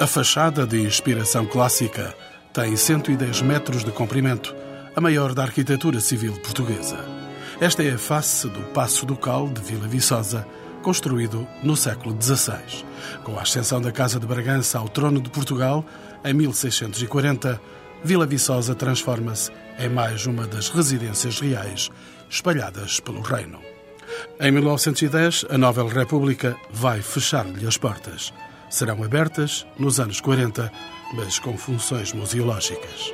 A fachada de inspiração clássica tem 110 metros de comprimento, a maior da arquitetura civil portuguesa. Esta é a face do Passo Ducal de Vila Viçosa, construído no século XVI. Com a ascensão da Casa de Bragança ao trono de Portugal, em 1640, Vila Viçosa transforma-se em mais uma das residências reais espalhadas pelo reino. Em 1910, a Nova República vai fechar-lhe as portas. Serão abertas nos anos 40, mas com funções museológicas.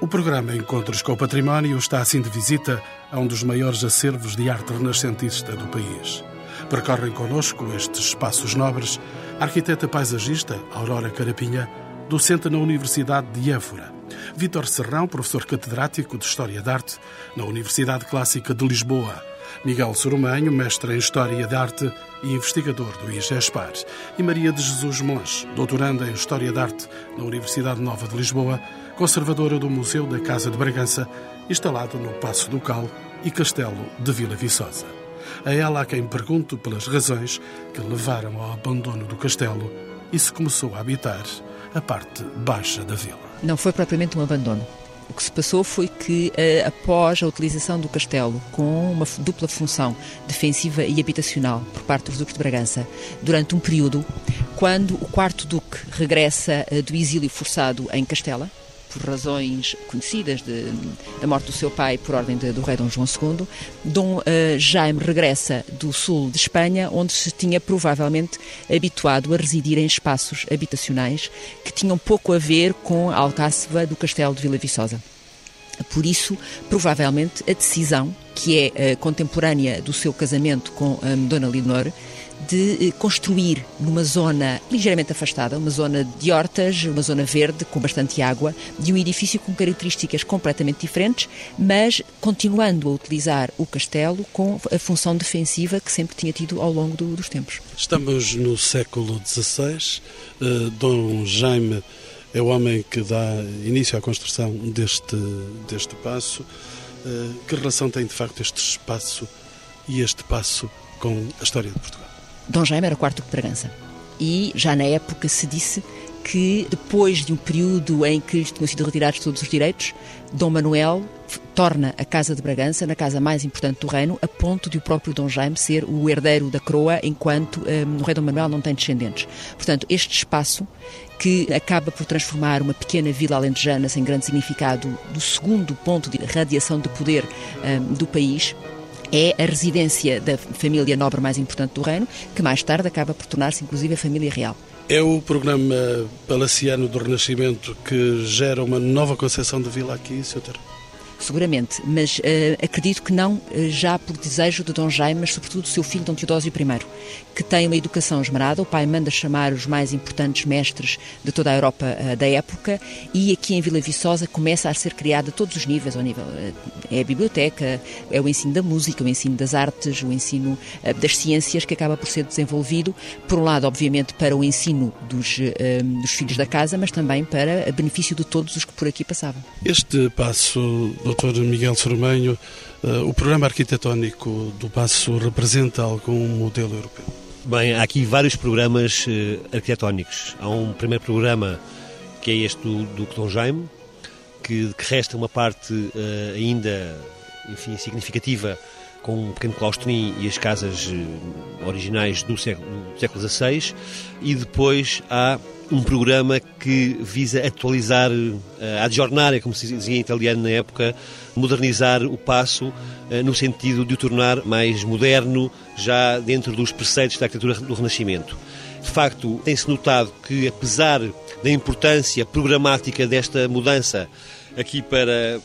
O programa Encontros com o Património está assim de visita a um dos maiores acervos de arte renascentista do país. Percorrem connosco estes espaços nobres a arquiteta paisagista Aurora Carapinha, docente na Universidade de Évora. Vítor Serrão, professor catedrático de História da Arte na Universidade Clássica de Lisboa. Miguel Sorumanho, mestre em História da Arte e investigador do IGESPAR. E Maria de Jesus Monge, doutoranda em História da Arte na Universidade Nova de Lisboa, conservadora do Museu da Casa de Bragança, instalado no Passo Ducal e Castelo de Vila Viçosa. A ela a quem pergunto pelas razões que levaram ao abandono do castelo e se começou a habitar a parte baixa da vila. Não foi propriamente um abandono. O que se passou foi que, eh, após a utilização do castelo com uma dupla função defensiva e habitacional por parte dos Duques de Bragança, durante um período, quando o quarto Duque regressa eh, do exílio forçado em Castela, por razões conhecidas de, da morte do seu pai por ordem de, do rei Dom João II, Dom uh, Jaime regressa do sul de Espanha, onde se tinha provavelmente habituado a residir em espaços habitacionais que tinham pouco a ver com a alcáceva do castelo de Vila Viçosa. Por isso, provavelmente, a decisão, que é uh, contemporânea do seu casamento com um, Dona Leonor, de eh, construir numa zona ligeiramente afastada, uma zona de hortas, uma zona verde com bastante água, de um edifício com características completamente diferentes, mas continuando a utilizar o castelo com a função defensiva que sempre tinha tido ao longo do, dos tempos. Estamos no século XVI. Uh, Dom Jaime é o homem que dá início à construção deste, deste passo. Uh, que relação tem de facto este espaço e este passo com a história de Portugal? Dom Jaime era o quarto de Bragança. E já na época se disse que depois de um período em que lhes tinham sido retirados todos os direitos, Dom Manuel torna a Casa de Bragança na casa mais importante do reino, a ponto de o próprio Dom Jaime ser o herdeiro da coroa, enquanto um, o rei Dom Manuel não tem descendentes. Portanto, este espaço que acaba por transformar uma pequena vila alentejana sem grande significado do segundo ponto de radiação de poder um, do país, é a residência da família nobre mais importante do reino, que mais tarde acaba por tornar-se inclusive a família real. É o programa palaciano do Renascimento que gera uma nova concepção de vila aqui, Sr. Seguramente, mas uh, acredito que não uh, já por desejo de Dom Jaime, mas sobretudo do seu filho Dom Teodósio I, que tem uma educação esmerada. O pai manda chamar os mais importantes mestres de toda a Europa uh, da época e aqui em Vila Viçosa começa a ser criada a todos os níveis, ao nível é a biblioteca, é o ensino da música, o ensino das artes, o ensino das ciências que acaba por ser desenvolvido, por um lado, obviamente, para o ensino dos, dos filhos da casa, mas também para benefício de todos os que por aqui passavam. Este passo Dr. Miguel Sormanho, uh, o programa arquitetónico do Passo representa algum modelo europeu? Bem, há aqui vários programas uh, arquitetónicos. Há um primeiro programa que é este do, do Jaime, que, que, resta uma parte uh, ainda, enfim, significativa com um pequeno claustrinho e as casas originais do século, do século XVI, e depois há um programa que visa atualizar, uh, adjornar, como se dizia em italiano na época, modernizar o passo uh, no sentido de o tornar mais moderno, já dentro dos preceitos da arquitetura do Renascimento. De facto, tem-se notado que, apesar da importância programática desta mudança aqui para,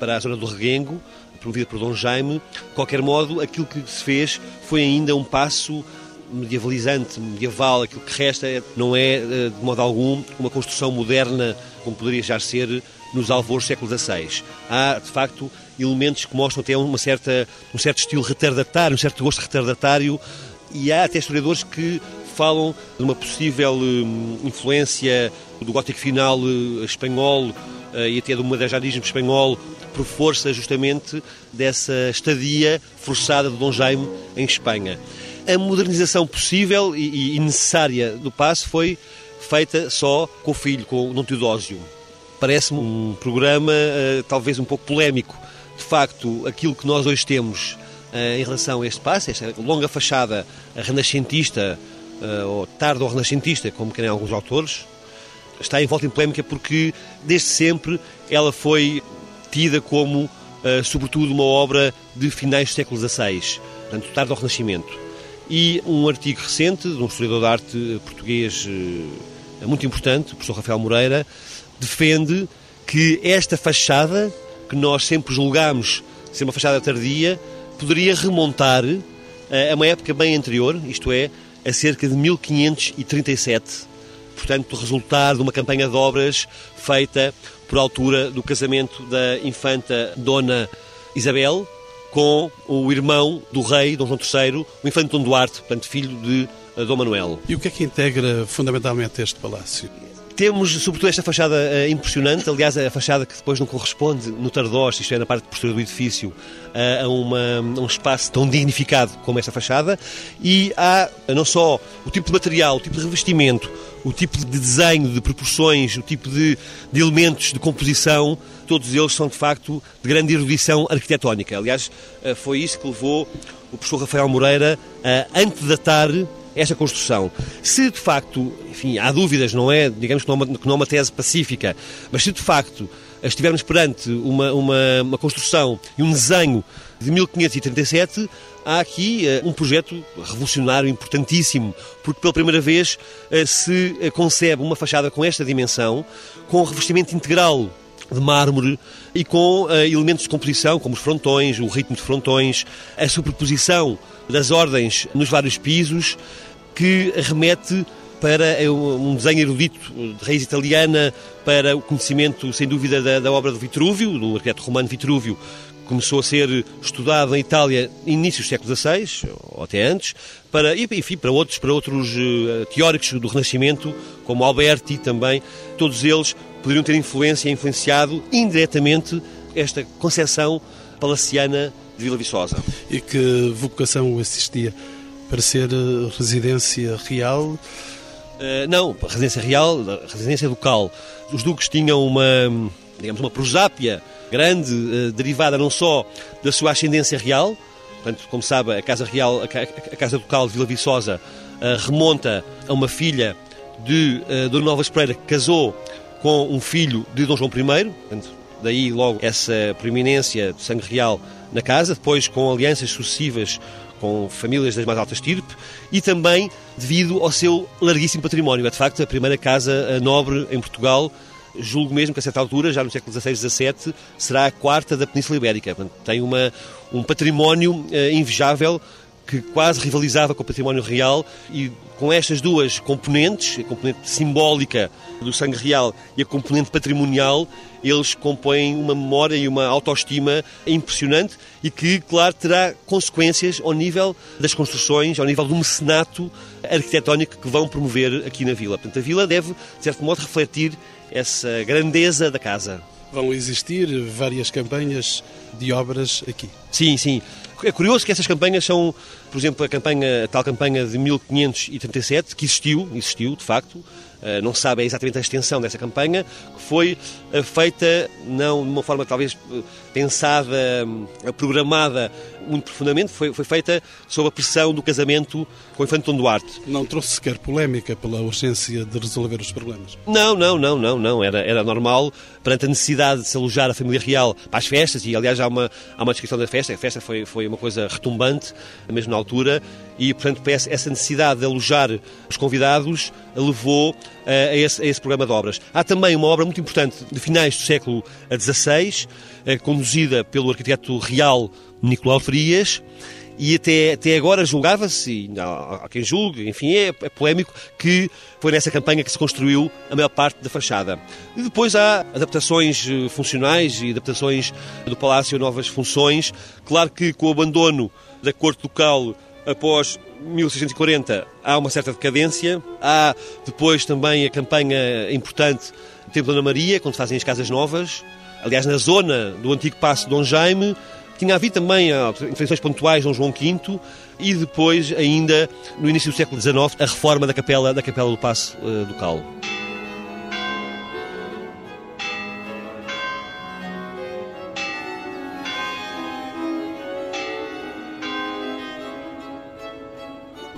para a zona do Reguengo, promovida por Dom Jaime, de qualquer modo, aquilo que se fez foi ainda um passo medievalizante, medieval, aquilo que resta não é, eh, de modo algum, uma construção moderna como poderia já ser nos alvores do século XVI. Há, de facto, elementos que mostram até uma certa, um certo estilo retardatário, um certo gosto retardatário, e há até historiadores que falam de uma possível hum, influência do gótico final eh, espanhol eh, e até do modernismo espanhol por força justamente dessa estadia forçada de Dom Jaime em Espanha. a modernização possível e, necessária do passo foi feita só com o filho, com o Dom Teodósio. Parece-me um programa uh, talvez um pouco polémico. De facto, aquilo que nós hoje temos uh, em relação a este passo, esta longa fachada renascentista, uh, ou tardo-renascentista, como querem alguns autores, está envolta em polémica porque, desde sempre, ela foi tida como, sobretudo, uma obra de finais do século XVI, portanto, tardo-renascimento. E um artigo recente de um historiador de arte português muito importante, o professor Rafael Moreira, defende que esta fachada, que nós sempre julgamos ser uma fachada tardia, poderia remontar a uma época bem anterior, isto é, a cerca de 1537. Portanto, resultar de uma campanha de obras feita por altura do casamento da infanta Dona Isabel, com o irmão do rei, Dom João III, o infante Dom Duarte, portanto, filho de eh, Dom Manuel. E o que é que integra fundamentalmente este palácio? Temos, sobretudo, esta fachada uh, impressionante, aliás, a fachada que depois não corresponde no Tardós, isto é, na parte posterior do edifício, uh, a, uma, a um espaço tão dignificado como esta fachada, e há não só o tipo de material, o tipo de revestimento, o tipo de desenho, de proporções, o tipo de, de elementos de composição, todos eles são, de facto, de grande erudição arquitetónica. Aliás, uh, foi isso que levou o professor Rafael Moreira a antedatar esta construção. Se de facto, enfim, há dúvidas, não é? Digamos que não é uma, não é uma tese pacífica, mas se de facto estivermos perante uma, uma, uma construção e um desenho de 1537, há aqui uh, um projeto revolucionário importantíssimo, porque pela primeira vez uh, se uh, concebe uma fachada com esta dimensão, com revestimento integral de mármore e com elementos de composição, como os frontões, o ritmo de frontões, a superposição das ordens nos vários pisos, que remete para um desenho erudito de raiz italiana, para o conhecimento, sem dúvida, da, da obra do Vitrúvio, do arquiteto romano Vitrúvio, começou a ser estudado na Itália inícios do século XVI, ou até antes, para, enfim, para outros, para outros uh, teóricos do Renascimento, como Alberti também, todos eles poderiam ter influência, influenciado indiretamente esta concepção palaciana de Vila Viçosa. E que vocação assistia? para ser eh, residência real? Uh, não, residência real, residência local. Os duques tinham uma, digamos, uma prosápia grande, uh, derivada não só da sua ascendência real, portanto, como sabe, a Casa Real, a, Casa Ducal de Vila Viçosa uh, remonta a uma filha de uh, Dona Nova Espreira que casou com um filho de Dom João I, portanto, daí logo essa preeminência de sangue real na casa, depois com alianças sucessivas com famílias das mais altas estirpe e também devido ao seu larguíssimo património. É de facto a primeira casa eh, nobre em Portugal. Julgo mesmo que a certa altura, já no século XVI, XVII, será a quarta da Península Ibérica. Tem uma, um património uh, invejável que quase rivalizava com o património real e com estas duas componentes, a componente simbólica do sangue real e a componente patrimonial, eles compõem uma memória e uma autoestima impressionante e que, claro, terá consequências ao nível das construções, ao nível do mecenato arquitetónico que vão promover aqui na vila. Portanto, a vila deve, de certo modo, refletir essa grandeza da casa. Vão existir várias campanhas de obras aqui. Sim, sim. É curioso que essas campanhas são, por exemplo, a, campanha, a tal campanha de 1537, que existiu, existiu de facto, não se sabe exatamente a extensão dessa campanha, que foi eh, feita não de uma forma talvez eh, pensada, programada muito profundamente, foi, foi feita sob a pressão do casamento com o Infante Dom Duarte. Não trouxe sequer polémica pela urgência de resolver os problemas? Não, não, não, não, não. Era, era normal, perante a necessidade de se alojar a família real para as festas, e aliás há uma, há uma descrição da festa, a festa foi, foi uma coisa retumbante, mesmo na altura, e portanto essa necessidade de alojar os convidados levou a esse, a esse programa de obras. Há também uma obra muito importante de finais do século XVI, conduzida pelo arquiteto real Nicolau Frias, e até, até agora julgava-se, há, quem julgue, enfim, é, é, polémico, que foi nessa campanha que se construiu a maior parte da fachada. E depois há adaptações eh, funcionais e adaptações do Palácio a novas funções. Claro que com o abandono da corte local após 1640 há uma certa decadência. Há depois também a campanha importante do Templo da Maria, quando fazem as casas novas. Aliás, na zona do antigo Passo de Dom Jaime, Tinha havido também ah, intervenções pontuais de João V e depois, ainda no início do século XIX, a reforma da capela, da capela do Passo uh, do Calo.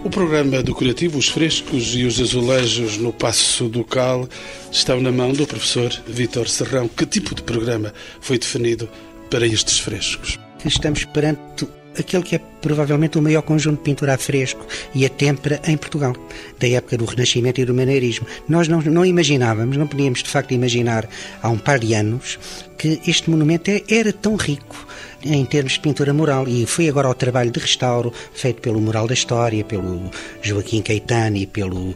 O programa decorativo, os frescos e os azulejos no Passo do Cal estão na mão do professor Vítor Serrão. Que tipo de programa foi definido para estes frescos? Estamos perante aquele que é provavelmente o maior conjunto de pintura a fresco e a têmpera em Portugal, da época do Renascimento e do Maneirismo. Nós não, não imaginávamos, não podíamos de facto imaginar há um par de anos que este monumento é, era tão rico em termos de pintura mural. E foi agora ao trabalho de restauro feito pelo Mural da História, pelo Joaquim Caetano e pelo uh,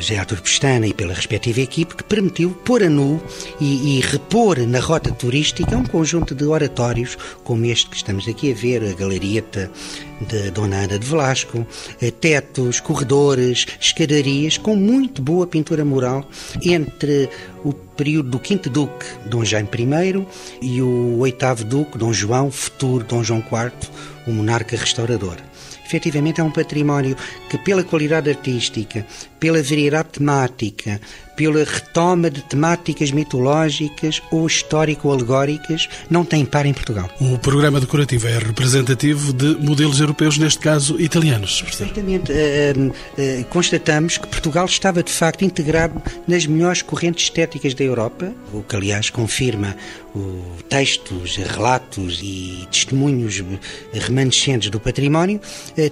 Gerardo Pestana e pela respectiva equipe que permitiu pôr a nu e, e, repor na rota turística um conjunto de oratórios como este que estamos aqui a ver, a Galerieta de Dona Ana de Velasco, eh, tetos, corredores, escadarias com muito boa pintura mural entre o período do quinto duque, Dom Jaime I, e o oitavo duque, Dom João, futuro Dom João IV, o monarca restaurador. Efetivamente é um património que, pela qualidade artística, pela variedade temática, pela retoma de temáticas mitológicas ou histórico-alegóricas, não tem par em Portugal. O programa decorativo é representativo de modelos europeus, neste caso italianos. Perfeitamente. Uh, uh, constatamos que Portugal estava, de facto, integrado nas melhores correntes estéticas da Europa, o que, aliás, confirma o textos, relatos e testemunhos remanescentes do património,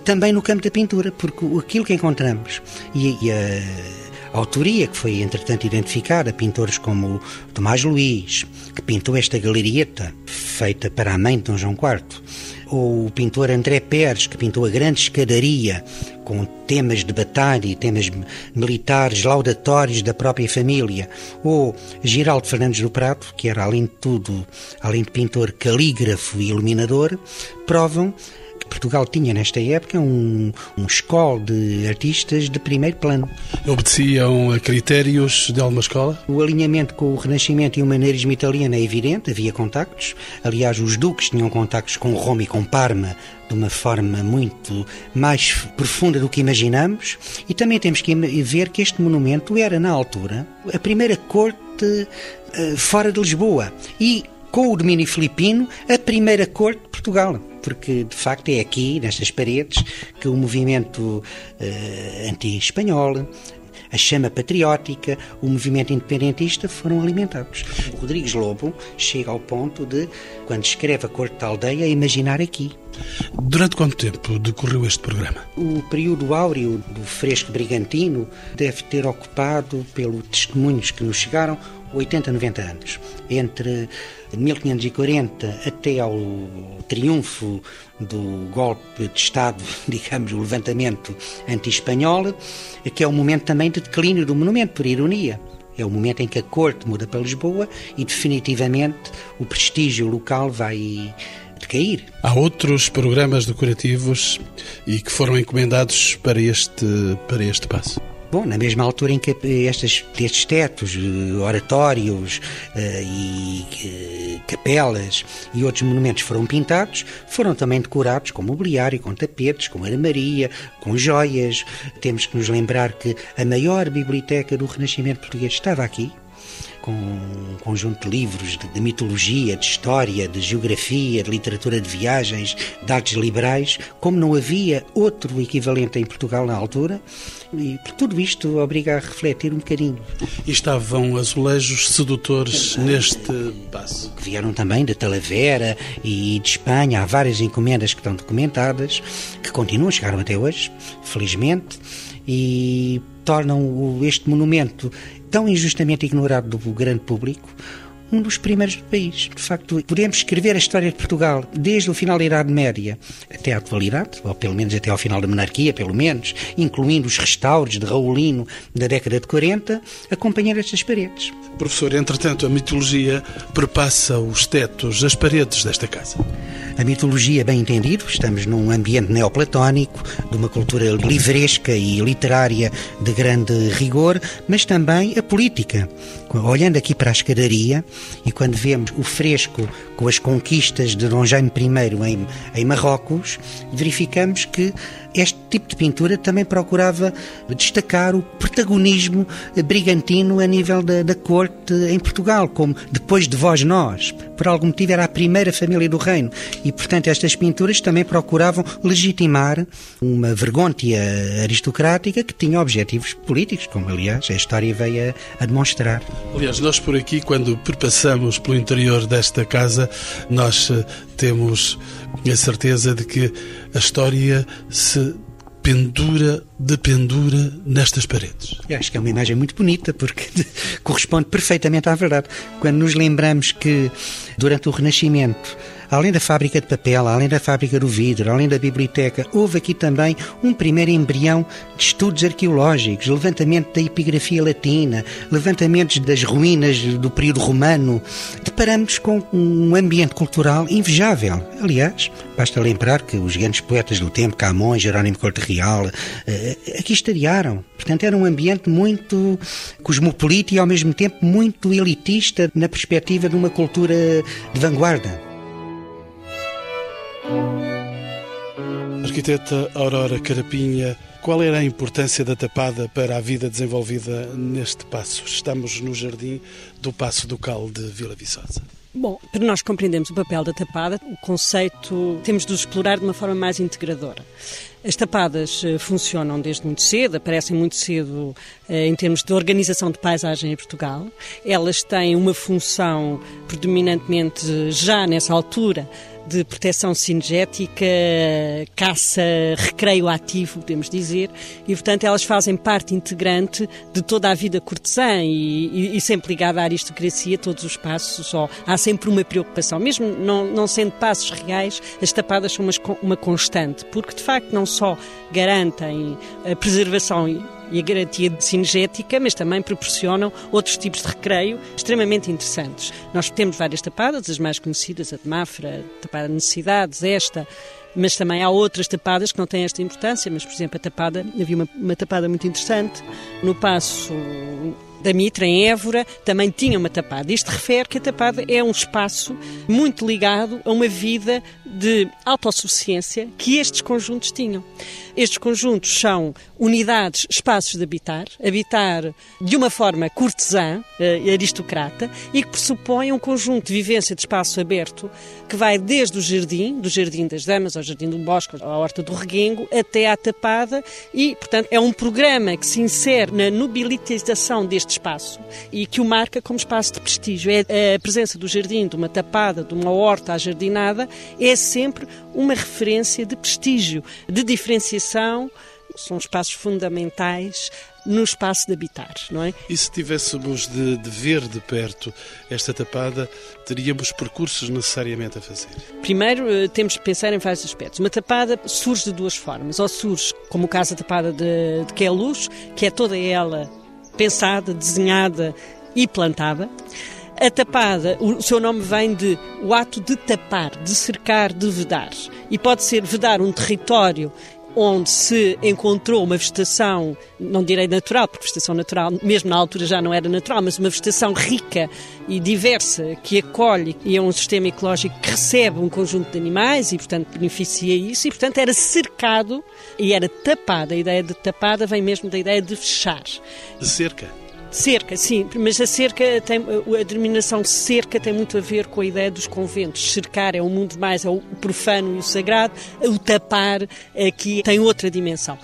também no campo da pintura, porque aquilo que encontramos e, e a autoria, que foi entretanto identificada, pintores como Tomás Luís, que pintou esta galerieta feita para a mãe de Dom João IV, ou o pintor André Pérez, que pintou a grande escadaria com temas de batalha e temas militares laudatórios da própria família, ou Giraldo Fernandes do Prato, que era além de tudo, além de pintor calígrafo e iluminador, provam Portugal tinha nesta época um, um escola de artistas de primeiro plano. Obedeciam a critérios de alguma escola? O alinhamento com o Renascimento e o maneirismo italiano é evidente, havia contactos. Aliás, os duques tinham contactos com Roma e com Parma de uma forma muito mais profunda do que imaginamos. E também temos que ver que este monumento era, na altura, a primeira corte uh, fora de Lisboa. E com o domínio filipino, a primeira corte de Portugal porque de facto é aqui, nestas paredes, que o movimento uh, anti-espanhol, a chama patriótica, o movimento independentista foram alimentados. O Rodrigues Lobo chega ao ponto de, quando escreve a Corte da Aldeia, imaginar aqui. Durante quanto tempo decorreu este programa? O período áureo do fresco brigantino deve ter ocupado, pelos testemunhos que nos chegaram, 80, 90 anos. Entre 1540 até ao triunfo do golpe de Estado, digamos, o levantamento anti-espanhol, que é o momento também de declínio do monumento, por ironia. É o momento em que a corte muda para Lisboa e definitivamente o prestígio local vai decair. Há outros programas decorativos e que foram encomendados para este, para este passo. Bom, na mesma altura em que estes, estes tetos, eh, oratórios uh, e capelas e outros monumentos foram pintados, foram também decorados com mobiliário, com tapetes, com armaria, com joias. Temos que nos lembrar que a maior biblioteca do Renascimento português estava aqui, com um conjunto de livros de, de, mitologia, de história, de geografia, de literatura de viagens, de artes liberais, como não havia outro equivalente em Portugal na altura, e por tudo isto obriga a refletir um bocadinho. E estavam azulejos sedutores neste passo? Que vieram também de Talavera e de Espanha, há várias encomendas que estão documentadas, que continuam, chegaram até hoje, felizmente, e tornam este monumento tão injustamente ignorado do grande público, um dos primeiros do país. De facto, podemos escrever a história de Portugal desde o final da Idade Média até à atualidade, ou pelo menos até ao final da monarquia, pelo menos, incluindo os restauros de Raulino da década de 40, acompanhar estas paredes. Professor, entretanto, a mitologia perpassa os tetos, as paredes desta casa. a mitologia bem entendido, estamos num ambiente neoplatónico, de uma cultura livresca e literária de grande rigor, mas também a política. Olhando aqui para a escadaria e quando vemos o fresco com as conquistas de Dom Jaime I em, em Marrocos, verificamos que este tipo de pintura também procurava destacar o protagonismo brigantino a nível da, da corte em Portugal, como depois de vós nós. Por algum motivo era a primeira família do reino e, portanto, estas pinturas também procuravam legitimar uma vergonha aristocrática que tinha objetivos políticos, como aliás a história veio a, a demonstrar. Aliás, nós por aqui, quando perpassamos pelo interior desta casa, nós eh, temos a certeza de que a história se pendura de pendura nestas paredes. Eu acho que é uma imagem muito bonita porque corresponde perfeitamente à verdade. Quando nos lembramos que durante o Renascimento Além da fábrica de papel, além da fábrica do vidro, além da biblioteca, houve aqui também um primeiro embrião de estudos arqueológicos, levantamento da epigrafia latina, levantamentos das ruínas do período romano. Deparamos com um ambiente cultural invejável. Aliás, basta lembrar que os grandes poetas do tempo, Camões, Jerónimo Corte Real, eh, aqui estariaram. Portanto, era um ambiente muito cosmopolita e, ao mesmo tempo, muito elitista na perspectiva de uma cultura de vanguarda. Arquiteta Aurora Carapinha, qual era a importância da tapada para a vida desenvolvida neste passo? Estamos no jardim do Passo do Cal de Vila Viçosa. Bom, para nós compreendermos o papel da tapada, o conceito temos de explorar de uma forma mais integradora. As tapadas eh, funcionam desde muito cedo, aparecem muito cedo eh, em termos de organização de paisagem em Portugal. Elas têm uma função predominantemente já nessa altura de proteção cinegética, caça, recreio ativo, podemos dizer, e portanto elas fazem parte integrante de toda a vida cortesã e, e, e sempre ligada à aristocracia, todos os passos, só há sempre uma preocupação, mesmo não, não sendo passos reais, as tapadas são uma, uma constante, porque de facto não só garantem a preservação e a garantia de cinegética, mas também proporcionam outros tipos de recreio extremamente interessantes. Nós temos várias tapadas, as mais conhecidas, a de Mafra, a tapada de necessidades, esta, mas também há outras tapadas que não têm esta importância, mas, por exemplo, a tapada, havia uma, uma tapada muito interessante no Passo da Mitra, em Évora, também tinha uma tapada. Isto refere que a tapada é um espaço muito ligado a uma vida de autossuficiência que estes conjuntos tinham. Estes conjuntos são unidades, espaços de habitar, habitar de uma forma cortesã, eh, aristocrata, e que pressupõe um conjunto de vivência de espaço aberto que vai desde o jardim, do Jardim das Damas ao Jardim do Bosque, à Horta do Reguengo, até à Tapada, e, portanto, é um programa que se insere na nobilitização deste espaço e que o marca como espaço de prestígio. É a presença do jardim, de uma tapada, de uma horta ajardinada, é sempre uma referência de prestígio, de diferenciação, são espaços fundamentais no espaço de habitar, não é? E se tivéssemos de, de, ver de perto esta tapada, teríamos percursos necessariamente a fazer? Primeiro, eh, temos de pensar em vários aspectos. Uma tapada surge de duas formas. Ou surge, como o caso da tapada de, de Queluz, que é toda ela pensada, desenhada e plantada. A tapada, o seu nome vem de o ato de tapar, de cercar, de vedar. E pode ser vedar um território onde se encontrou uma vegetação, não direi natural, porque vegetação natural, mesmo na altura já não era natural, mas uma vegetação rica e diversa que acolhe e é um sistema ecológico que recebe um conjunto de animais e, portanto, beneficia isso e, portanto, era cercado e era tapada. A ideia de tapada vem mesmo da ideia de fechar. De cerca. Cerca, sim, mas a cerca tem, a denominação cerca tem muito a ver com a ideia dos conventos. Cercar é um mundo mais é o profano e o sagrado, o tapar aqui tem outra dimensão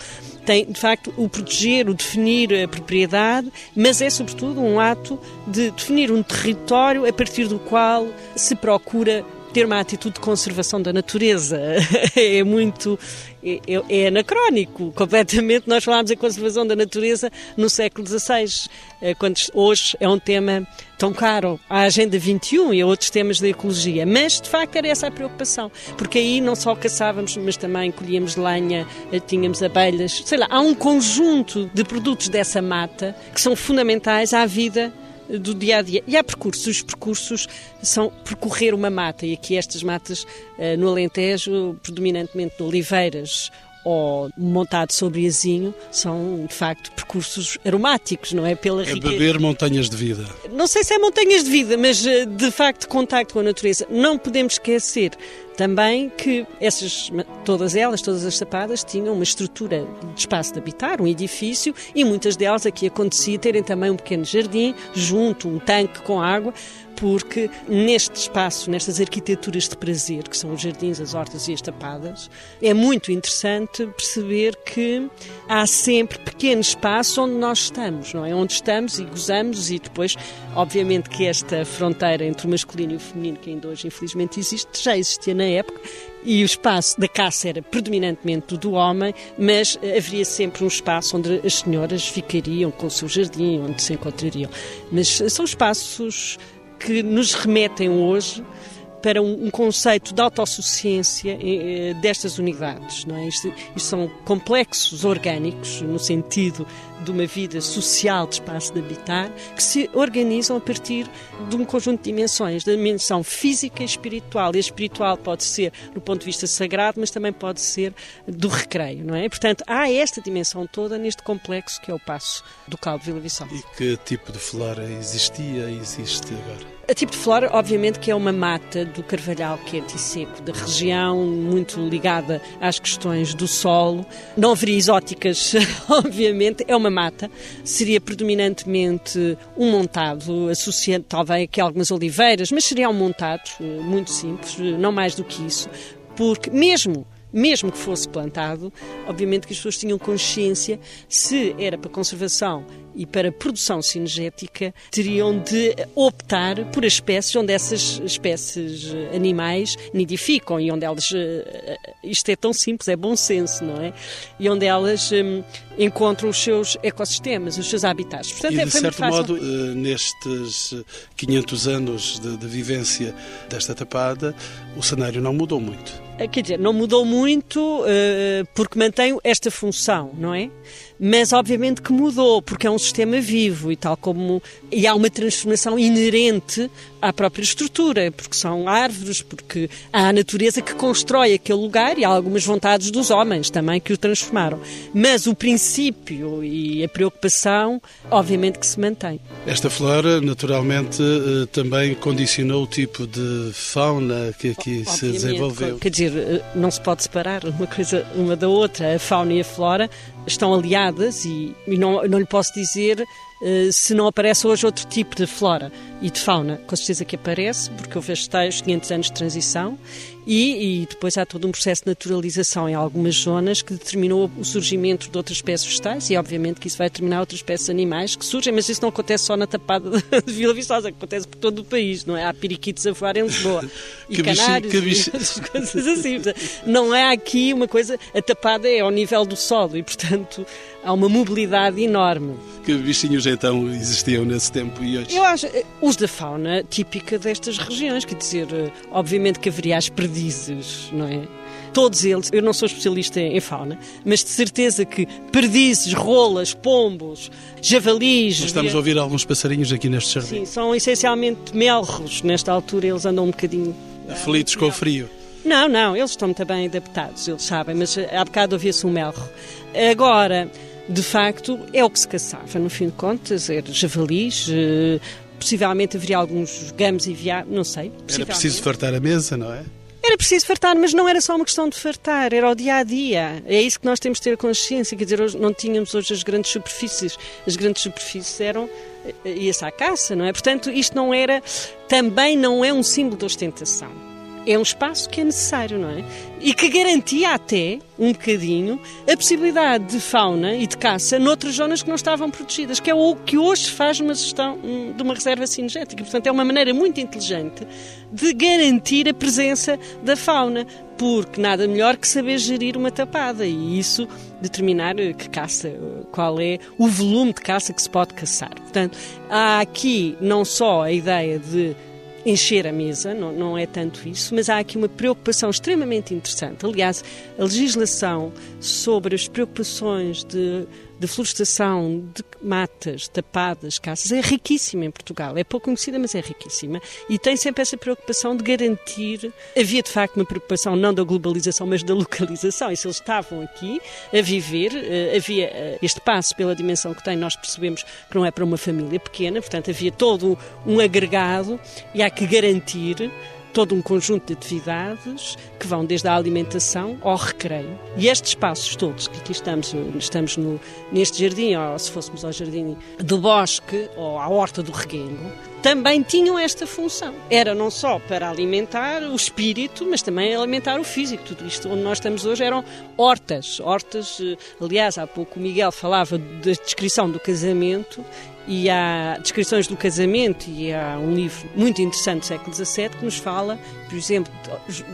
tem, de facto, o proteger, o definir a propriedade, mas é, sobretudo, um ato de definir um território a partir do qual se procura ter uma atitude de conservação da natureza. é muito. É, é, é, anacrónico, completamente. Nós falámos em conservação da natureza no século XVI, eh, quando hoje é um tema tão caro à Agenda 21 e a outros temas da ecologia. Mas, de facto, era essa a preocupação, porque aí não só caçávamos, mas também colhíamos lenha, eh, tínhamos abelhas, sei lá, há um conjunto de produtos dessa mata que são fundamentais à vida do dia a dia. E há percursos, os percursos são percorrer uma mata, e aqui estas matas no Alentejo, predominantemente de oliveiras ou montado sobre azinho, são de facto percursos aromáticos, não é? Pela é beber montanhas de vida. Não sei se é montanhas de vida, mas de facto contacto com a natureza. Não podemos esquecer também que essas, todas elas, todas as sapadas, tinham uma estrutura de espaço de habitar, um edifício, e muitas delas aqui acontecia terem também um pequeno jardim, junto, um tanque com água, porque neste espaço, nestas arquiteturas de prazer, que são os jardins, as hortas e as tapadas, é muito interessante perceber que há sempre pequeno espaço onde nós estamos, não é? Onde estamos e gozamos e depois, obviamente que esta fronteira entre o masculino e o feminino, que ainda hoje infelizmente existe, já existia na época, e o espaço da caça era predominantemente do homem, mas haveria sempre um espaço onde as senhoras ficariam com o seu jardim, onde se encontrariam. Mas são espaços que nos remetem hoje para um, conceito de autossuficiência eh, destas unidades. Não é? Isto, isto, são complexos orgânicos, no sentido de uma vida social de espaço de habitar, que se organizam a partir de um conjunto de dimensões, da dimensão física e espiritual. E a espiritual pode ser do ponto de vista sagrado, mas também pode ser do recreio. Não é? Portanto, há esta dimensão toda neste complexo que é o Passo do Caldo Vila Viçosa. E que tipo de flora existia e existe agora? A tipo de flora, obviamente, que é uma mata do carvalhal quente e seco da região, muito ligada às questões do solo. Não haveria exóticas, obviamente, é uma mata. Seria predominantemente um montado, associando talvez aqui algumas oliveiras, mas seria um montado eh, muito simples, eh, não mais do que isso. Porque mesmo mesmo que fosse plantado, obviamente que as pessoas tinham consciência se era para conservação e para produção sinergética teriam de optar por espécies onde essas espécies eh, animais nidificam e onde elas. Eh, isto é tão simples, é bom senso, não é? E onde elas um, encontram os seus ecossistemas, os seus habitats. Portanto, e, de é, certo modo, eh, nestes 500 anos de, de vivência desta tapada, o cenário não mudou muito. Quer dizer, não mudou muito uh, porque mantém esta função, não é? Mas obviamente que mudou, porque é um sistema vivo e tal como. E há uma transformação inerente à própria estrutura, porque são árvores, porque há a natureza que constrói aquele lugar e há algumas vontades dos homens também que o transformaram. Mas o princípio e a preocupação, obviamente que se mantém. Esta flora, naturalmente, eh, também condicionou o tipo de fauna que aqui obviamente, se desenvolveu. Quer dizer, eh, não se pode separar uma coisa uma da outra. A fauna e a flora estão aliadas e, e não, não lhe posso dizer uh, se não aparece hoje outro tipo de flora e de fauna. Com certeza que aparece, porque houve estes 500 anos de transição e, e, depois há todo um processo de naturalização em algumas zonas que determinou o surgimento de outras espécies vegetais e, obviamente, que isso vai determinar outras espécies animais que surgem, mas isso não acontece só na tapada de Vila Viçosa, acontece por todo o país, não é? Há periquitos a voar em Lisboa e canários e coisas assim. Não é aqui uma coisa... A tapada é ao nível do solo e, portanto, há uma mobilidade enorme. Que bichinhos então existiam nesse tempo e hoje? Eu acho, eh, os da fauna típica destas regiões, quer dizer, eh, obviamente que haveria as perdizes, não é? Todos eles, eu não sou especialista em fauna, mas de certeza que perdizes, rolas, pombos, javalis. Nós estamos a ouvir alguns passarinhos aqui neste jardim. Sim, são essencialmente melros. Nesta altura eles andam um bocadinho. Aflitos com o frio. Não, não, eles estão muito bem adaptados, eles sabem, mas eh, há bocado ouvia-se um melro. Agora, de facto, é o que se caçava, no fim de contas, era javalis, eh, possivelmente haveria alguns gamos e viados, não sei. Era preciso fartar a mesa, não é? Era preciso fartar, mas não era só uma questão de fartar, era o dia a dia. É isso que nós temos de ter consciência. Quer dizer, hoje, não tínhamos hoje as grandes superfícies. As grandes superfícies eram. Eh, ia-se à caça, não é? Portanto, isto não era. Também não é um símbolo de ostentação é um espaço que é necessário, não é? E que garantia até, um bocadinho, a possibilidade de fauna e de caça noutras zonas que não estavam protegidas, que é o que hoje faz uma gestão hum, de uma reserva cinegética. Portanto, é uma maneira muito inteligente de garantir a presença da fauna, porque nada melhor que saber gerir uma tapada e isso determinar eh, que caça, eh, qual é o volume de caça que se pode caçar. Portanto, há aqui não só a ideia de encher a mesa, não, não é tanto isso, mas há aqui uma preocupação extremamente interessante. Aliás, a legislação sobre as preocupações de de florestação, de matas, tapadas, caças, é riquíssima em Portugal. É pouco conhecida, mas é riquíssima. E tem sempre essa preocupação de garantir. Havia, de facto, uma preocupação não da globalização, mas da localização. E se eles estavam aqui a viver, eh, havia eh, este passo pela dimensão que tem, nós percebemos que não é para uma família pequena, portanto, havia todo um agregado e há que garantir todo um conjunto de atividades que vão desde a alimentação ao recreio. E estes espaços todos, que aqui estamos, estamos no, neste jardim, ou se fôssemos ao jardim do bosque ou à horta do reguengo, também tinham esta função. Era não só para alimentar o espírito, mas também alimentar o físico. Tudo isto onde nós estamos hoje eram hortas. Hortas, eh, aliás, há pouco o Miguel falava da descrição do casamento e há descrições do casamento e há um livro muito interessante do século XVII que nos fala, por exemplo,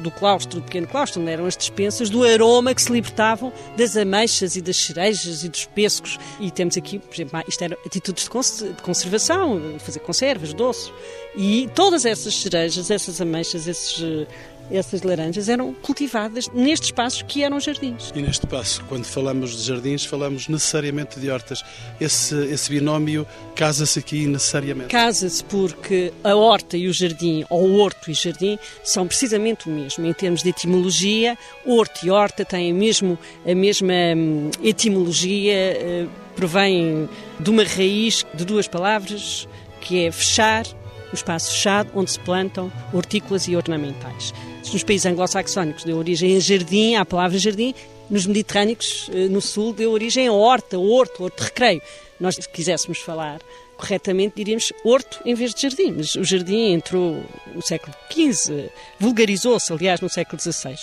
do claustro, do pequeno claustro, onde eram as dispensas, do aroma que se libertavam das ameixas e das cerejas e dos pescos. E temos aqui, por exemplo, isto era atitudes de conservação, fazer conservas, doces. E todas essas cerejas, essas ameixas, esses essas laranjas eram cultivadas nestes espaços que eram jardins. E neste espaço, quando falamos de jardins, falamos necessariamente de hortas. Esse, esse binómio casa-se aqui necessariamente? Casa-se porque a horta e o jardim, ou horto e jardim, são precisamente o mesmo. Em termos de etimologia, horto e horta têm mesmo, a mesma hum, etimologia, uh, provém de uma raiz de duas palavras, que é fechar, o espaço fechado onde se plantam hortícolas e ornamentais nos países anglo-saxónicos deu origem a jardim, à palavra jardim, nos mediterrâneos, eh, no sul, deu origem a horta, horto, horto recreio. Nós, se quiséssemos falar corretamente, diríamos horto em vez de jardim. Mas o jardim entrou no século XV, vulgarizou-se, aliás, no século XVI,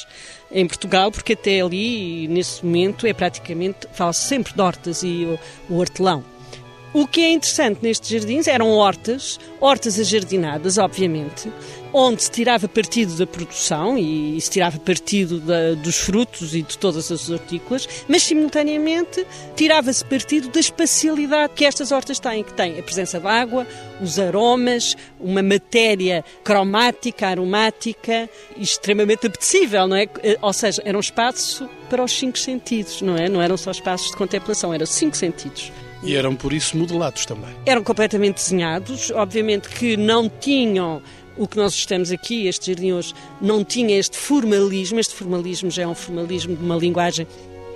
em Portugal, porque até ali, nesse momento, é praticamente, fala-se sempre de hortas e o, o hortelão. O que é interessante nestes jardins eram hortas, hortas ajardinadas, obviamente, onde se tirava partido da produção e se tirava partido da, dos frutos e de todas as hortícolas, mas simultaneamente tirava-se partido da espacialidade que estas hortas têm, que têm a presença de água, os aromas, uma matéria cromática, aromática, extremamente apetecível, não é? Ou seja, era um espaço para os cinco sentidos, não é? Não eram só espaços de contemplação, eram cinco sentidos. E eram por isso modelados também. Eram completamente desenhados, obviamente que não tinham o que nós estamos aqui, este jardim hoje, não tinha este formalismo. Este formalismo já é um formalismo de uma linguagem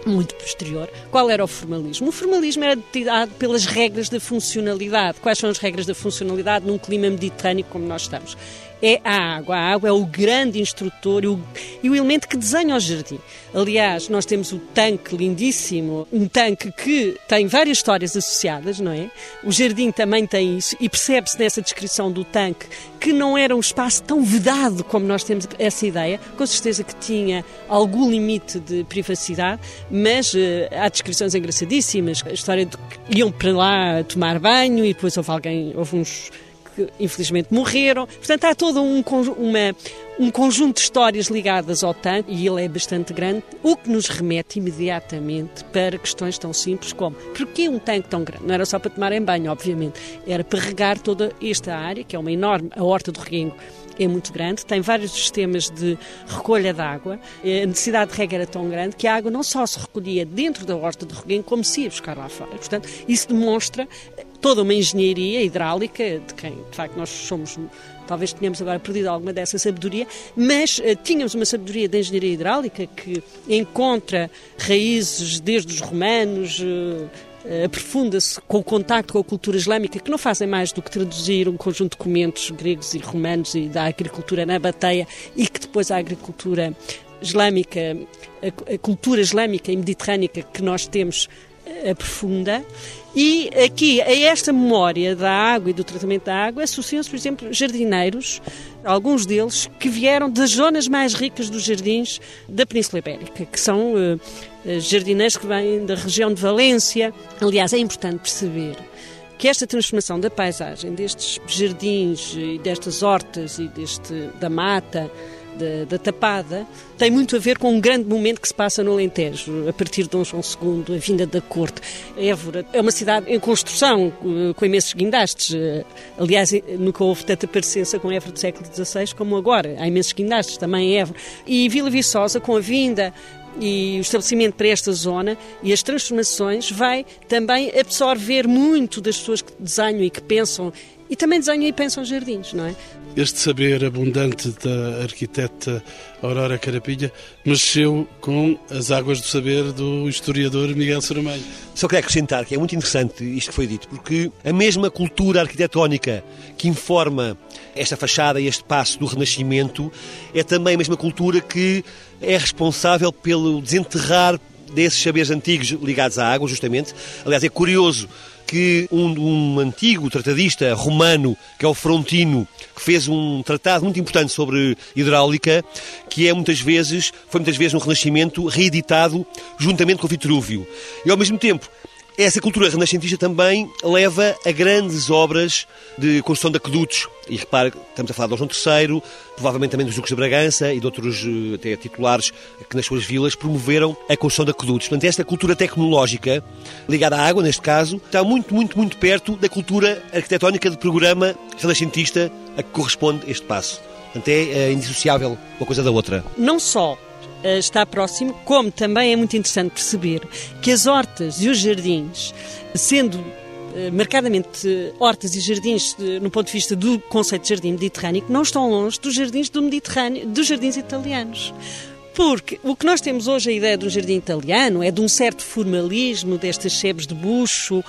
muito posterior. Qual era o formalismo? O formalismo era dado pelas regras da funcionalidade. Quais são as regras da funcionalidade num clima mediterrâneo como nós estamos? É a água. A água é o grande instrutor e o, e o elemento que desenha o jardim. Aliás, nós temos o tanque lindíssimo, um tanque que tem várias histórias associadas, não é? O jardim também tem isso e percebe-se nessa descrição do tanque que não era um espaço tão vedado como nós temos essa ideia. Com certeza que tinha algum limite de privacidade, mas uh, há descrições engraçadíssimas. A história de que iam para lá tomar banho e depois houve alguém, houve uns que infelizmente morreram. Portanto, há todo um, uma, um conjunto de histórias ligadas ao tanque e ele é bastante grande, o que nos remete imediatamente para questões tão simples como porquê um tanque tão grande? Não era só para tomarem banho, obviamente, era para regar toda esta área, que é uma enorme, a Horta do Reguengo é muito grande, tem vários sistemas de recolha de água. A necessidade de rega era tão grande que a água não só se recolhia dentro da horta do reguengo, como se ia buscar lá fora. Portanto, isso demonstra toda uma engenharia hidráulica, de quem de facto nós somos, talvez tenhamos agora perdido alguma dessa sabedoria, mas uh, tínhamos uma sabedoria de engenharia hidráulica que encontra raízes desde os romanos. Uh, aprofunda-se com o contacto com a cultura islâmica, que não fazem mais do que traduzir um conjunto de documentos gregos e romanos e da agricultura na bateia e que depois a agricultura islâmica, a, a cultura islâmica e mediterrânica que nós temos aprofunda. E aqui, a esta memória da água e do tratamento da água, associam-se, por exemplo, jardineiros, alguns deles que vieram das zonas mais ricas dos jardins da Península Ibérica, que são uh, jardineiros que vêm da região de Valência. Aliás, é importante perceber que esta transformação da paisagem, destes jardins e destas hortas e deste, da mata, da, da, Tapada tem muito a ver com um grande momento que se passa no Alentejo, a partir de Dom João II, a vinda da corte. Évora é uma cidade em construção, eh, com imensos guindastes. Eh, aliás, eh, nunca houve tanta parecença com Évora do século XVI como agora. Há imensos guindastes também em Évora. E Vila Viçosa, com a vinda e o estabelecimento para esta zona e as transformações vai também absorver muito das pessoas que desenham e que pensam e também desenham e pensam jardins, não é? Este saber abundante da arquiteta Aurora Carapinha mexeu com as águas do saber do historiador Miguel Saramanho. Só queria acrescentar que é muito interessante isto que foi dito, porque a mesma cultura arquitetónica que informa esta fachada e este passo do Renascimento é também a mesma cultura que é responsável pelo desenterrar desses saberes antigos ligados à água, justamente. Aliás, é curioso que um, um, antigo tratadista romano, que é o Frontino, que fez um tratado muito importante sobre hidráulica, que é muitas vezes, foi muitas vezes no Renascimento reeditado juntamente com Vitrúvio. E ao mesmo tempo essa cultura renascentista também leva a grandes obras de construção de aquedutos. E repare, estamos a falar de João III, provavelmente também dos Duques de Bragança e de outros eh, até titulares que nas suas vilas promoveram a construção de aquedutos. Portanto, esta cultura tecnológica, ligada à água neste caso, está muito, muito, muito perto da cultura arquitetónica de programa renascentista a que corresponde este passo. Portanto, é, é indissociável uma coisa da outra. Não só eh, está próximo, como também é muito interessante perceber que as hortas e os jardins, sendo eh, marcadamente hortas e jardins eh, no ponto de vista do conceito de jardim mediterrâneo, não estão longe dos jardins do Mediterrâneo, dos jardins italianos. Porque o que nós temos hoje, a ideia de um jardim italiano, é de um certo formalismo, destas sebes de bucho,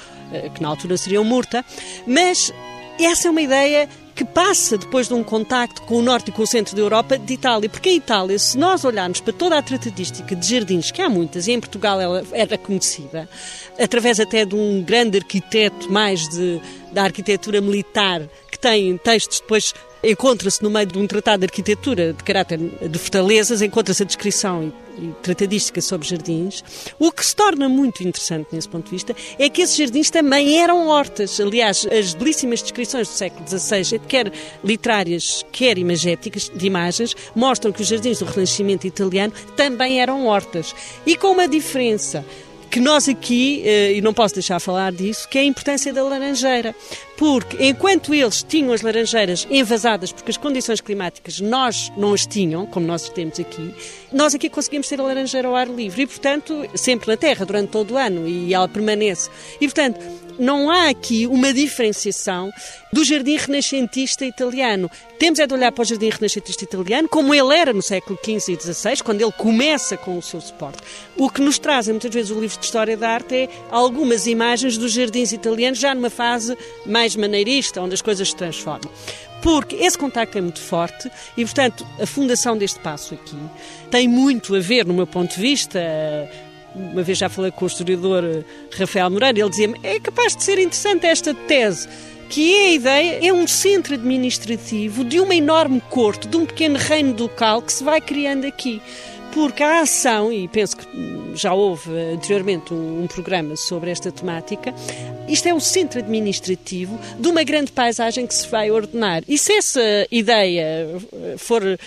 que na altura seriam murta, mas essa é uma ideia que passa depois de um contacto com o norte e com o centro da Europa de Itália. Porque em Itália, se nós olharmos para toda a tratadística de jardins, que há muitas, e em Portugal ela era conhecida, através até de um grande arquiteto mais de, da arquitetura militar, tem textos depois encontra-se no meio de um tratado de arquitetura de caráter de fortalezas, encontra-se a descrição e, e tratadística sobre jardins. O que se torna muito interessante nesse ponto de vista é que esses jardins também eram hortas. Aliás, as belíssimas descrições do século XVI, quer literárias, quer imagéticas, de imagens, mostram que os jardins do Renascimento italiano também eram hortas. E com uma diferença que nós aqui, eh, e não posso deixar de falar disso, que é a importância da laranjeira. Porque enquanto eles tinham as laranjeiras envasadas, porque as condições climáticas nós não as tinham, como nós temos aqui, nós aqui conseguimos ter a laranjeira ao ar livre e, portanto, sempre na terra, durante todo o ano, e ela permanece. E, portanto, não há aqui uma diferenciação do jardim renascentista italiano. Temos é de olhar para o jardim renascentista italiano como ele era no século XV e XVI, quando ele começa com o seu suporte. O que nos trazem muitas vezes o livro de História da Arte é algumas imagens dos jardins italianos já numa fase mais maneirista, onde as coisas se transformam porque esse contacto é muito forte e, portanto, a fundação deste passo aqui tem muito a ver, no meu ponto de vista, uma vez já falei com o historiador eh, Rafael Moreira, ele dizia-me: é capaz de ser interessante esta tese que é a ideia, é um centro administrativo de uma enorme corte, de um pequeno reino local que se vai criando aqui. Porque a ação, e penso que já houve anteriormente um, um programa sobre esta temática, isto é o centro administrativo de uma grande paisagem que se vai ordenar. E se essa ideia eh, for uh,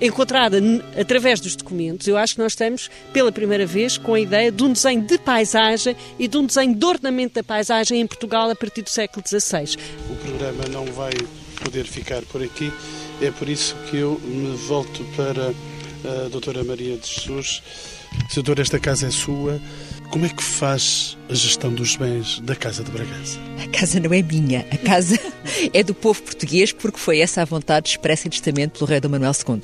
encontrada através dos documentos, eu acho que nós estamos, pela primeira vez, com a ideia de um desenho de paisagem e de um desenho de ordenamento da paisagem em Portugal a partir do século XVI. O programa não vai poder ficar por aqui, é por isso que eu me volto para a doutora Maria de Jesus. Doutora, esta casa é sua. Como é que faz a gestão dos bens da Casa de Bragança? A casa não é minha, a casa é do povo português porque foi essa a vontade expressa em testamento pelo rei Dom Manuel II.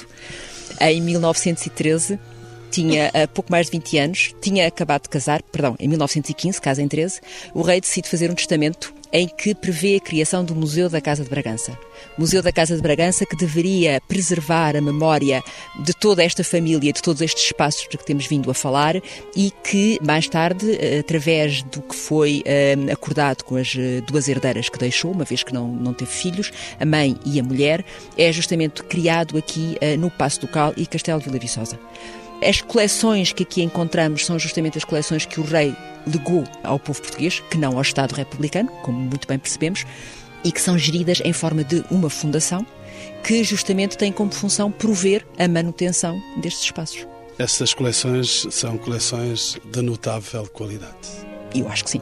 Em 1913, tinha pouco mais de 20 anos, tinha acabado de casar, perdão, em 1915, casa em 13, o rei decide fazer um testamento em que prevê a criação do Museu da Casa de Bragança. Museu da Casa de Bragança que deveria preservar a memória de toda esta família, de todos estes espaços de que temos vindo a falar e que mais tarde, eh, através do que foi uh, acordado com as duas herdeiras que deixou, uma vez que não, não teve filhos, a mãe e a mulher, é justamente criado aqui no Passo Ducal e Castelo de Vila Viçosa. As coleções que aqui encontramos são justamente as coleções que o rei legou ao povo português, que não ao Estado republicano, como muito bem percebemos, e que são geridas em forma de uma fundação que justamente tem como função prover a manutenção destes espaços. Essas coleções são coleções de notável qualidade. Eu acho que sim.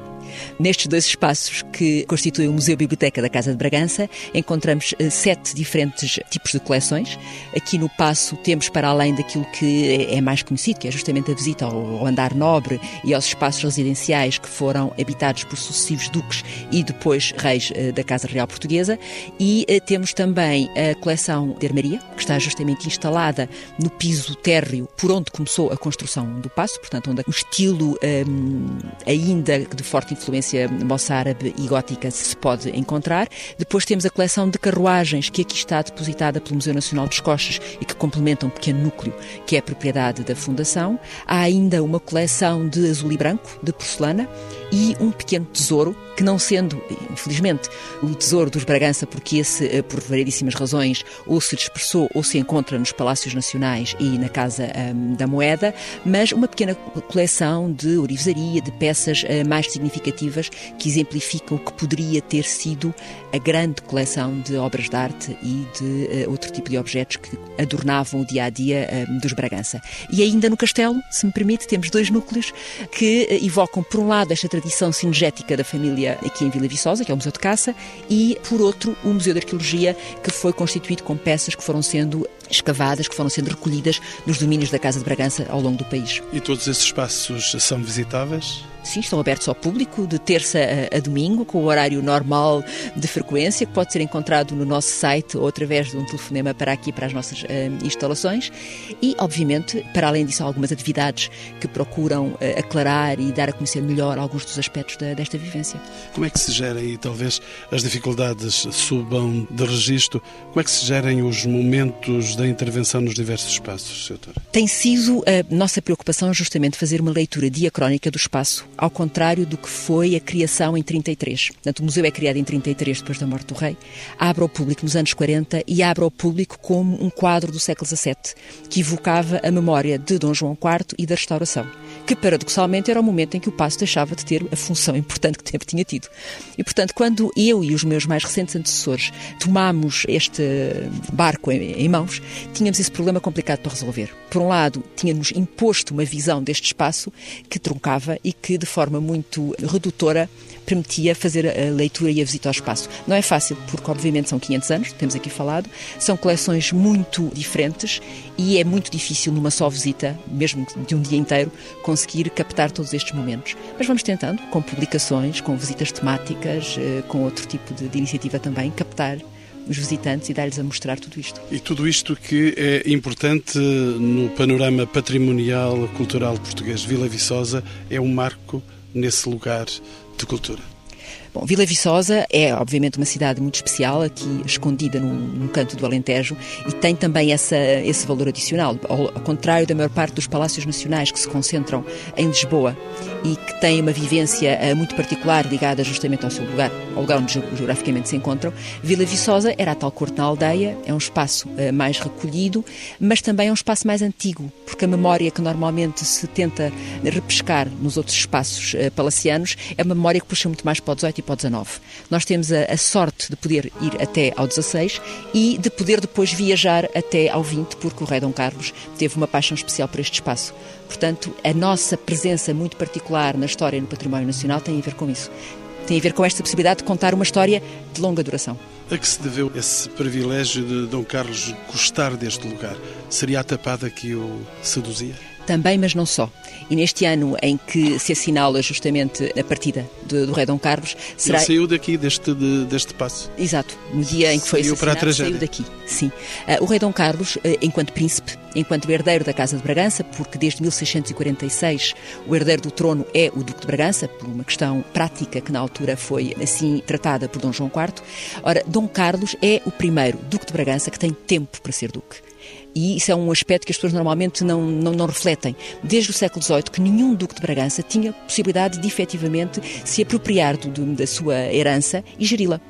Nestes dois espaços que constituem o Museu Biblioteca da Casa de Bragança, encontramos eh, sete diferentes tipos de coleções. Aqui no Passo temos, para além daquilo que é mais conhecido, que é justamente a visita ao andar nobre e aos espaços residenciais que foram habitados por sucessivos duques e depois reis eh, da Casa Real Portuguesa, e eh, temos também a coleção de armaria, que está justamente instalada no piso térreo por onde começou a construção do Passo, portanto, onde o estilo um, ainda de forte influência moçárabe e gótica se pode encontrar. Depois temos a coleção de carruagens que aqui está depositada pelo Museu Nacional dos Coches e que complementa um pequeno núcleo que é propriedade da Fundação. Há ainda uma coleção de azul e branco, de porcelana, e um pequeno tesouro que não sendo, infelizmente, o tesouro dos Bragança, porque esse, eh, por variedíssimas razões, ou se dispersou ou se encontra nos Palácios Nacionais e na Casa um, da Moeda, mas uma pequena coleção de orivesaria, de peças uh, mais significativas que exemplificam o que poderia ter sido a grande coleção de obras de arte e de uh, outro tipo de objetos que adornavam o dia a dia uh, dos Bragança. E ainda no castelo, se me permite, temos dois núcleos que evocam, por um lado, esta tradição cinegética da família aqui em Vila Viçosa, que é o Museu de Caça, e, por outro, o Museu de Arqueologia, que foi constituído com peças que foram sendo escavadas, que foram sendo recolhidas nos domínios da Casa de Bragança ao longo do país. E todos esses espaços são visitáveis? Sim, estão abertos ao público de terça a, a, domingo, com o horário normal de frequência, que pode ser encontrado no nosso site ou através de um telefonema para aqui, para as nossas uh, instalações. E, obviamente, para além disso, algumas atividades que procuram uh, aclarar e dar a conhecer melhor alguns dos aspectos da, desta vivência. Como é que se gerem, e talvez as dificuldades subam de registro, como é que se gerem os momentos da intervenção nos diversos espaços, Sr. Tem sido a nossa preocupação justamente fazer uma leitura diacrónica do espaço ao contrário do que foi a criação em 33. Portanto, o museu é criado em 33, depois da morte do rei, abre ao público nos anos 40 e abre ao público como um quadro do século XVII, que evocava a memória de Dom João IV e da restauração que paradoxalmente era o momento em que o passo deixava de ter a função importante que sempre tinha tido. E, portanto, quando eu e os meus mais recentes antecessores tomámos este barco em, mãos, tínhamos esse problema complicado para resolver. Por um lado, tínhamos imposto uma visão deste espaço que truncava e que, de forma muito redutora, permitia fazer a leitura e a visita ao espaço. Não é fácil, porque obviamente são 500 anos, temos aqui falado, são coleções muito diferentes e é muito difícil numa só visita, mesmo de um dia inteiro, conseguir captar todos estes momentos. Mas vamos tentando, com publicações, com visitas temáticas, eh, com outro tipo de, de iniciativa também, captar os visitantes e dar-lhes a mostrar tudo isto. E tudo isto que é importante no panorama patrimonial cultural português. Vila Viçosa é um marco nesse lugar de cultura. Bom, Vila Viçosa é, obviamente, uma cidade muito especial, aqui escondida num, num canto do Alentejo, e tem também essa, esse valor adicional, ao, ao, contrário da maior parte dos palácios nacionais que se concentram em Lisboa e que têm uma vivência uh, muito particular ligada justamente ao seu lugar, ao lugar onde geograficamente se encontram. Vila Viçosa era a tal corte na aldeia, é um espaço uh, mais recolhido, mas também é um espaço mais antigo, porque a memória que normalmente se tenta repescar nos outros espaços uh, palacianos é uma memória que puxa muito mais para o 18 para o 19. Nós temos a, a sorte de poder ir até ao 16 e de poder depois viajar até ao 20, porque o rei Dom Carlos teve uma paixão especial por este espaço. Portanto, a nossa presença muito particular na história e no património nacional tem a ver com isso. Tem a ver com esta possibilidade de contar uma história de longa duração. A que se deveu esse privilégio de Dom Carlos gostar deste lugar? Seria a tapada que o seduzia? Também, mas não só. E neste ano em que se assinala justamente a partida do, do rei Dom Carlos, será... Ele saiu daqui, deste, de, deste passo. Exato, no dia em que foi saiu assassinado, para a tragédia. saiu daqui, sim. Uh, o rei Dom Carlos, uh, enquanto príncipe, enquanto herdeiro da Casa de Bragança, porque desde 1646 o herdeiro do trono é o Duque de Bragança, por uma questão prática que na altura foi assim tratada por Dom João IV. Ora, Dom Carlos é o primeiro Duque de Bragança que tem tempo para ser Duque. E isso é um aspecto que as pessoas normalmente não, não, não refletem. Desde o século XVIII, que nenhum Duque de Bragança tinha possibilidade de efetivamente se apropriar do, do, da sua herança e geri-la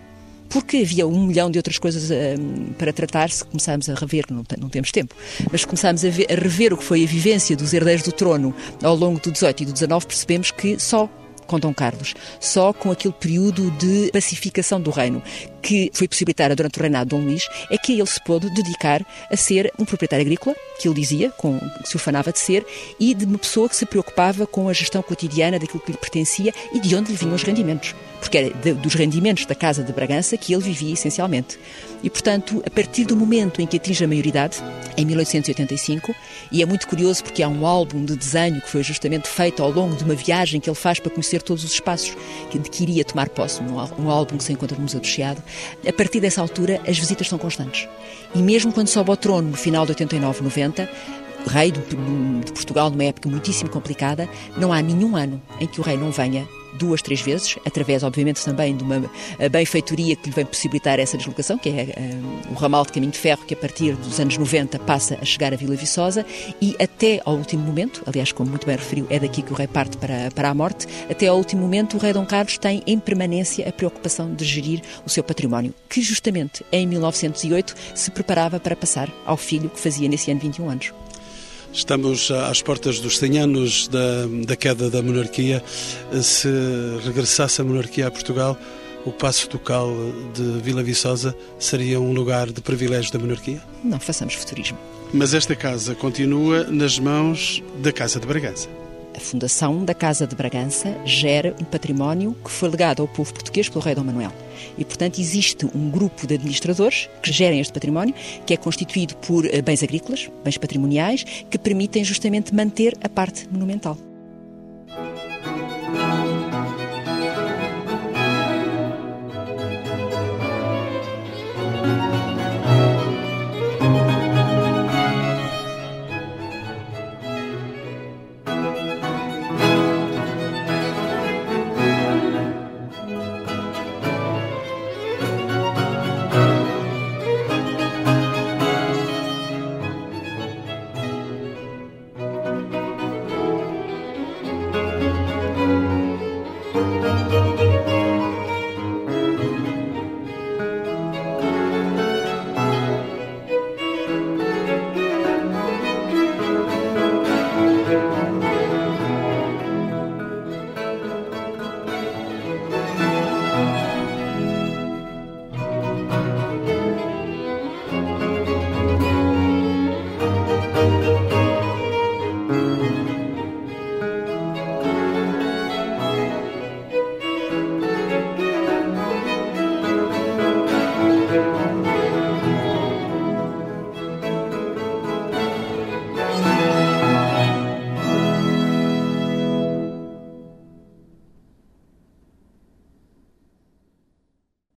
porque havia um milhão de outras coisas um, para tratar se começarmos a rever, não, não temos tempo, mas começarmos a, a, rever o que foi a vivência dos herdeiros do trono ao longo do 18 e do 19, percebemos que só com Dom Carlos, só com aquele período de pacificação do reino, que foi possibilitada durante o reinado de Dom Luís é que ele se pôde dedicar a ser um proprietário agrícola, que ele dizia, com, que se ufanava de ser, e de uma pessoa que se preocupava com a gestão cotidiana daquilo que lhe pertencia e de onde lhe vinham os rendimentos. Porque era de, dos rendimentos da Casa de Bragança que ele vivia essencialmente. E, portanto, a partir do momento em que atinge a maioridade, em 1885, e é muito curioso porque há um álbum de desenho que foi justamente feito ao longo de uma viagem que ele faz para conhecer todos os espaços de que iria tomar posse, um álbum que se encontra no Museu do Chiado. A partir dessa altura, as visitas são constantes. E mesmo quando sobe ao trono, no final de 89, 90, rei de, de Portugal, numa época muitíssimo complicada, não há nenhum ano em que o rei não venha duas, três vezes, através, obviamente, também de uma benfeitoria que lhe vem possibilitar essa deslocação, que é uh, o ramal de caminho de ferro, que a partir dos anos 90 passa a chegar a Vila Viçosa e até ao último momento, aliás, como muito bem referiu, é daqui que o rei parte para, para a morte, até ao último momento o rei Dom Carlos tem em permanência a preocupação de gerir o seu património, que justamente em 1908 se preparava para passar ao filho que fazia nesse ano 21 anos. Estamos às portas dos 100 anos da, da queda da monarquia. Se regressasse a monarquia a Portugal, o Passo Ducal de Vila Viçosa seria um lugar de privilégio da monarquia? Não façamos futurismo. Mas esta casa continua nas mãos da Casa de Bragança. A fundação da Casa de Bragança gera um património que foi legado ao povo português pelo rei Dom Manuel. E, portanto, existe um grupo de administradores que gerem este património, que é constituído por eh, bens agrícolas, bens patrimoniais, que permitem justamente manter a parte monumental.